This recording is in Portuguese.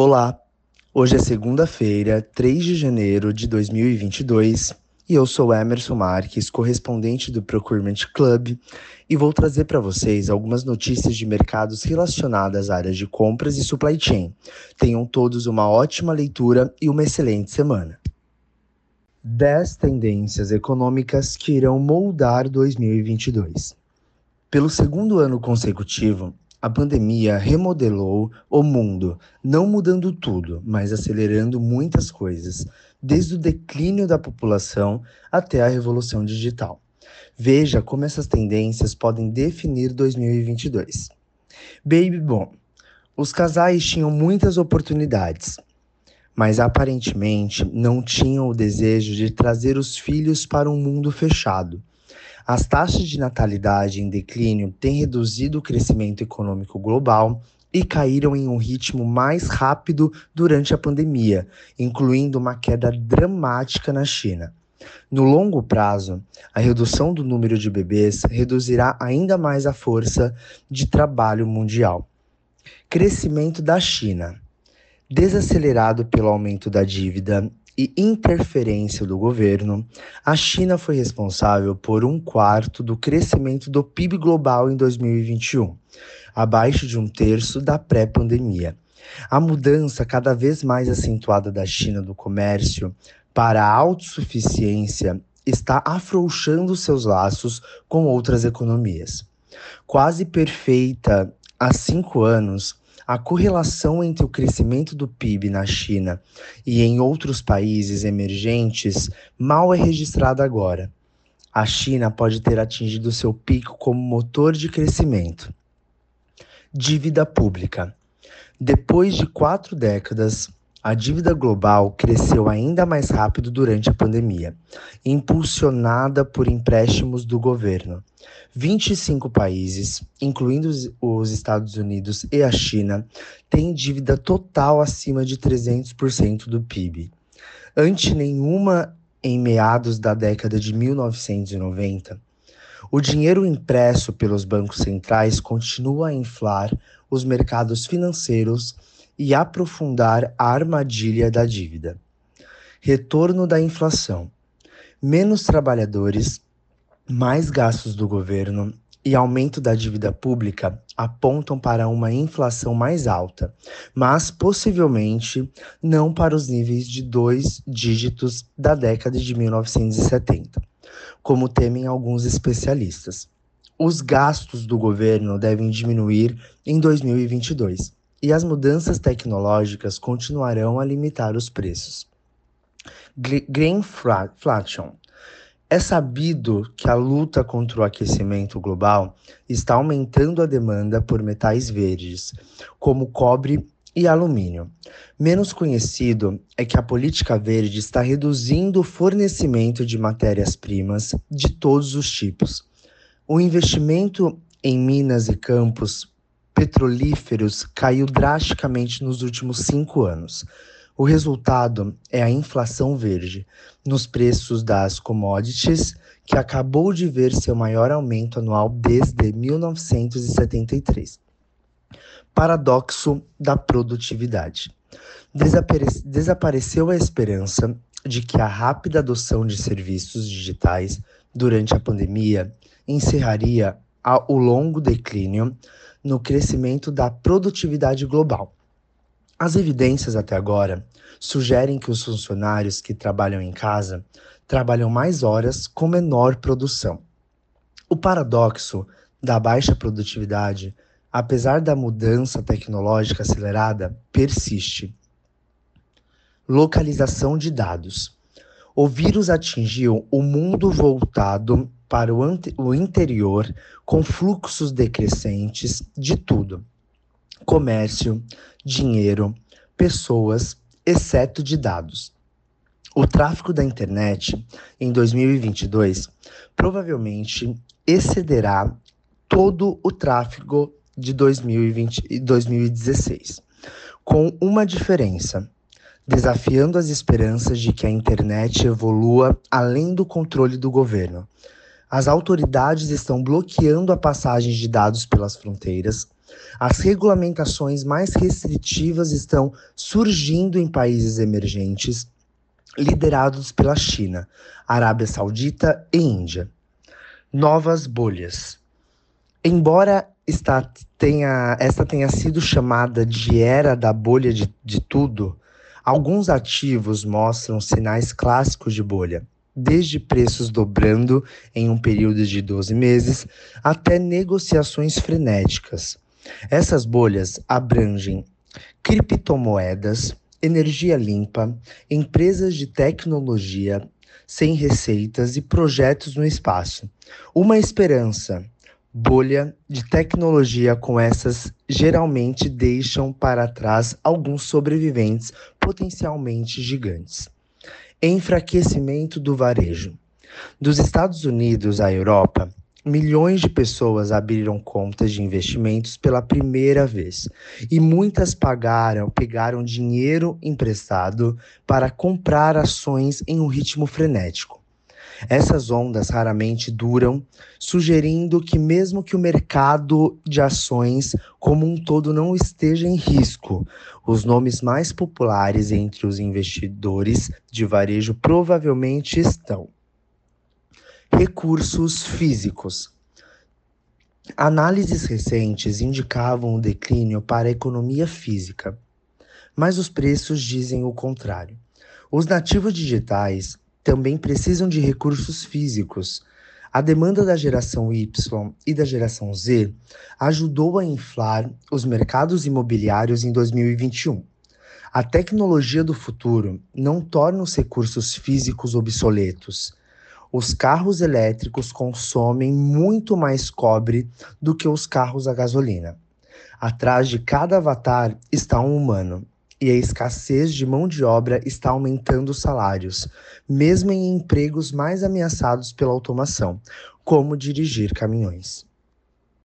Olá, hoje é segunda-feira, 3 de janeiro de 2022 e eu sou Emerson Marques, correspondente do Procurement Club, e vou trazer para vocês algumas notícias de mercados relacionadas às áreas de compras e supply chain. Tenham todos uma ótima leitura e uma excelente semana. 10 tendências econômicas que irão moldar 2022. Pelo segundo ano consecutivo, a pandemia remodelou o mundo, não mudando tudo, mas acelerando muitas coisas, desde o declínio da população até a revolução digital. Veja como essas tendências podem definir 2022. Baby Boom. Os casais tinham muitas oportunidades, mas aparentemente não tinham o desejo de trazer os filhos para um mundo fechado as taxas de natalidade em declínio têm reduzido o crescimento econômico global e caíram em um ritmo mais rápido durante a pandemia, incluindo uma queda dramática na China. No longo prazo, a redução do número de bebês reduzirá ainda mais a força de trabalho mundial. Crescimento da China. Desacelerado pelo aumento da dívida e interferência do governo, a China foi responsável por um quarto do crescimento do PIB global em 2021, abaixo de um terço da pré-pandemia. A mudança cada vez mais acentuada da China do comércio para a autossuficiência está afrouxando seus laços com outras economias. Quase perfeita há cinco anos, a correlação entre o crescimento do PIB na China e em outros países emergentes mal é registrada agora. A China pode ter atingido seu pico como motor de crescimento. Dívida pública. Depois de quatro décadas, a dívida global cresceu ainda mais rápido durante a pandemia, impulsionada por empréstimos do governo. 25 países, incluindo os Estados Unidos e a China, têm dívida total acima de 300% do PIB. Ante nenhuma em meados da década de 1990, o dinheiro impresso pelos bancos centrais continua a inflar os mercados financeiros e aprofundar a armadilha da dívida. Retorno da inflação. Menos trabalhadores, mais gastos do governo e aumento da dívida pública apontam para uma inflação mais alta, mas possivelmente não para os níveis de dois dígitos da década de 1970, como temem alguns especialistas. Os gastos do governo devem diminuir em 2022 e as mudanças tecnológicas continuarão a limitar os preços. Greenflation. É sabido que a luta contra o aquecimento global está aumentando a demanda por metais verdes, como cobre e alumínio. Menos conhecido é que a política verde está reduzindo o fornecimento de matérias-primas de todos os tipos. O investimento em minas e campos petrolíferos caiu drasticamente nos últimos cinco anos. O resultado é a inflação verde nos preços das commodities, que acabou de ver seu maior aumento anual desde 1973. Paradoxo da produtividade. Desapare desapareceu a esperança de que a rápida adoção de serviços digitais durante a pandemia encerraria o longo declínio no crescimento da produtividade global. As evidências até agora sugerem que os funcionários que trabalham em casa trabalham mais horas com menor produção. O paradoxo da baixa produtividade, apesar da mudança tecnológica acelerada, persiste. Localização de dados. O vírus atingiu o mundo voltado para o, o interior com fluxos decrescentes de tudo: comércio, dinheiro, pessoas, exceto de dados. O tráfego da internet em 2022 provavelmente excederá todo o tráfego de 2020 e 2016, com uma diferença desafiando as esperanças de que a internet evolua além do controle do governo as autoridades estão bloqueando a passagem de dados pelas fronteiras, As regulamentações mais restritivas estão surgindo em países emergentes, liderados pela China, Arábia Saudita e Índia. Novas bolhas. Embora esta tenha, esta tenha sido chamada de era da bolha de, de tudo, alguns ativos mostram sinais clássicos de bolha desde preços dobrando em um período de 12 meses até negociações frenéticas. Essas bolhas abrangem criptomoedas, energia limpa, empresas de tecnologia sem receitas e projetos no espaço. Uma esperança. Bolha de tecnologia com essas geralmente deixam para trás alguns sobreviventes potencialmente gigantes enfraquecimento do varejo. Dos Estados Unidos à Europa, milhões de pessoas abriram contas de investimentos pela primeira vez e muitas pagaram, pegaram dinheiro emprestado para comprar ações em um ritmo frenético. Essas ondas raramente duram, sugerindo que, mesmo que o mercado de ações como um todo não esteja em risco, os nomes mais populares entre os investidores de varejo provavelmente estão. Recursos físicos. Análises recentes indicavam o declínio para a economia física, mas os preços dizem o contrário. Os nativos digitais também precisam de recursos físicos. A demanda da geração Y e da geração Z ajudou a inflar os mercados imobiliários em 2021. A tecnologia do futuro não torna os recursos físicos obsoletos. Os carros elétricos consomem muito mais cobre do que os carros a gasolina. Atrás de cada avatar está um humano, e a escassez de mão de obra está aumentando os salários, mesmo em empregos mais ameaçados pela automação, como dirigir caminhões.